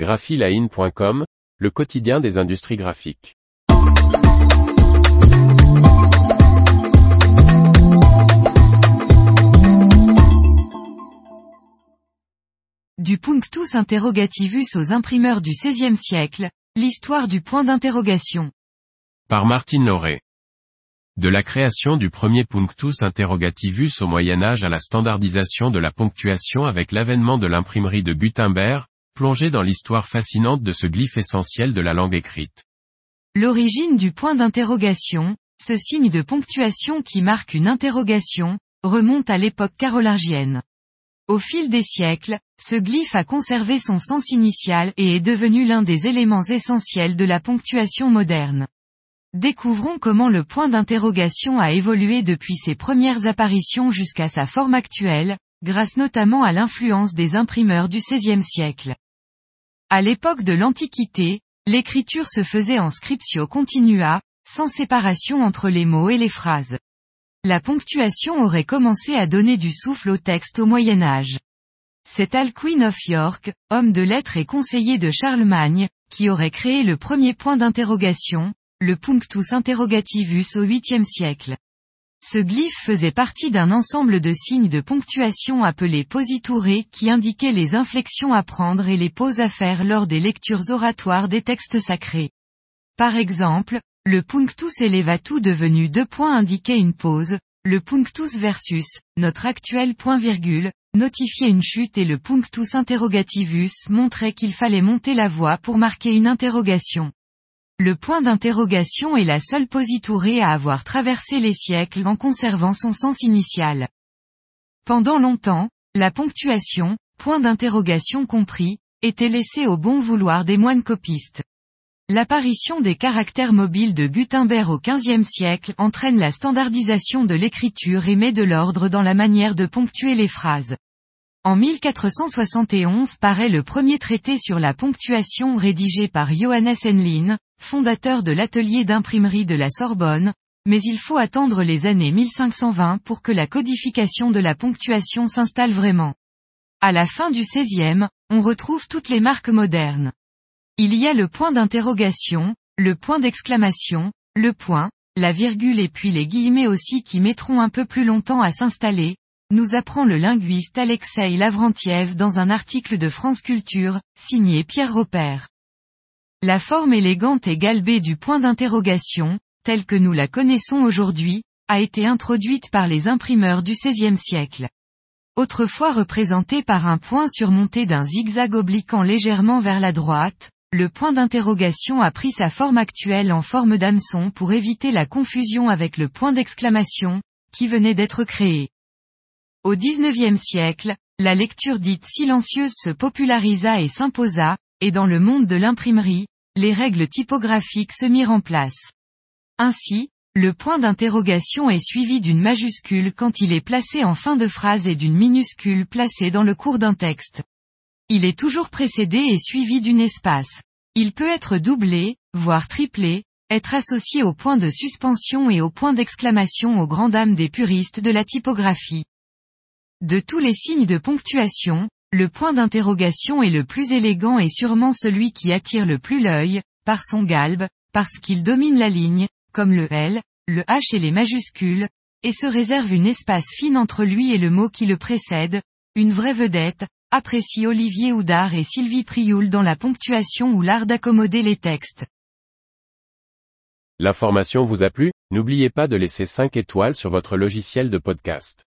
graphiline.com, le quotidien des industries graphiques. Du punctus interrogativus aux imprimeurs du XVIe siècle, l'histoire du point d'interrogation. Par Martine Lauré. De la création du premier punctus interrogativus au Moyen Âge à la standardisation de la ponctuation avec l'avènement de l'imprimerie de Gutenberg, plongé dans l'histoire fascinante de ce glyphe essentiel de la langue écrite. L'origine du point d'interrogation, ce signe de ponctuation qui marque une interrogation, remonte à l'époque carolingienne. Au fil des siècles, ce glyphe a conservé son sens initial et est devenu l'un des éléments essentiels de la ponctuation moderne. Découvrons comment le point d'interrogation a évolué depuis ses premières apparitions jusqu'à sa forme actuelle, grâce notamment à l'influence des imprimeurs du XVIe siècle. À l'époque de l'Antiquité, l'écriture se faisait en scriptio continua, sans séparation entre les mots et les phrases. La ponctuation aurait commencé à donner du souffle au texte au Moyen Âge. C'est Alcuin of York, homme de lettres et conseiller de Charlemagne, qui aurait créé le premier point d'interrogation, le punctus interrogativus au 8e siècle. Ce glyphe faisait partie d'un ensemble de signes de ponctuation appelés positurés qui indiquaient les inflexions à prendre et les pauses à faire lors des lectures oratoires des textes sacrés. Par exemple, le punctus elevatus devenu deux points indiquait une pause, le punctus versus, notre actuel point-virgule, notifiait une chute et le punctus interrogativus montrait qu'il fallait monter la voix pour marquer une interrogation. Le point d'interrogation est la seule positourée à avoir traversé les siècles en conservant son sens initial. Pendant longtemps, la ponctuation, point d'interrogation compris, était laissée au bon vouloir des moines copistes. L'apparition des caractères mobiles de Gutenberg au XVe siècle entraîne la standardisation de l'écriture et met de l'ordre dans la manière de ponctuer les phrases. En 1471 paraît le premier traité sur la ponctuation rédigé par Johannes Enlin, fondateur de l'atelier d'imprimerie de la Sorbonne, mais il faut attendre les années 1520 pour que la codification de la ponctuation s'installe vraiment. À la fin du XVIe, on retrouve toutes les marques modernes. Il y a le point d'interrogation, le point d'exclamation, le point, la virgule et puis les guillemets aussi qui mettront un peu plus longtemps à s'installer, nous apprend le linguiste Alexei Lavrentiev dans un article de France Culture, signé Pierre Robert. La forme élégante et galbée du point d'interrogation, telle que nous la connaissons aujourd'hui, a été introduite par les imprimeurs du XVIe siècle. Autrefois représenté par un point surmonté d'un zigzag obliquant légèrement vers la droite, le point d'interrogation a pris sa forme actuelle en forme d'hameçon pour éviter la confusion avec le point d'exclamation, qui venait d'être créé. Au XIXe siècle, la lecture dite silencieuse se popularisa et s'imposa, et dans le monde de l'imprimerie, les règles typographiques se mirent en place. Ainsi, le point d'interrogation est suivi d'une majuscule quand il est placé en fin de phrase et d'une minuscule placée dans le cours d'un texte. Il est toujours précédé et suivi d'une espace. Il peut être doublé, voire triplé, être associé au point de suspension et au point d'exclamation aux grandes dames des puristes de la typographie. De tous les signes de ponctuation, le point d'interrogation est le plus élégant et sûrement celui qui attire le plus l'œil, par son galbe, parce qu'il domine la ligne, comme le L, le H et les majuscules, et se réserve une espace fine entre lui et le mot qui le précède, une vraie vedette, apprécie Olivier Houdard et Sylvie Prioul dans la ponctuation ou l'art d'accommoder les textes. L'information vous a plu? N'oubliez pas de laisser 5 étoiles sur votre logiciel de podcast.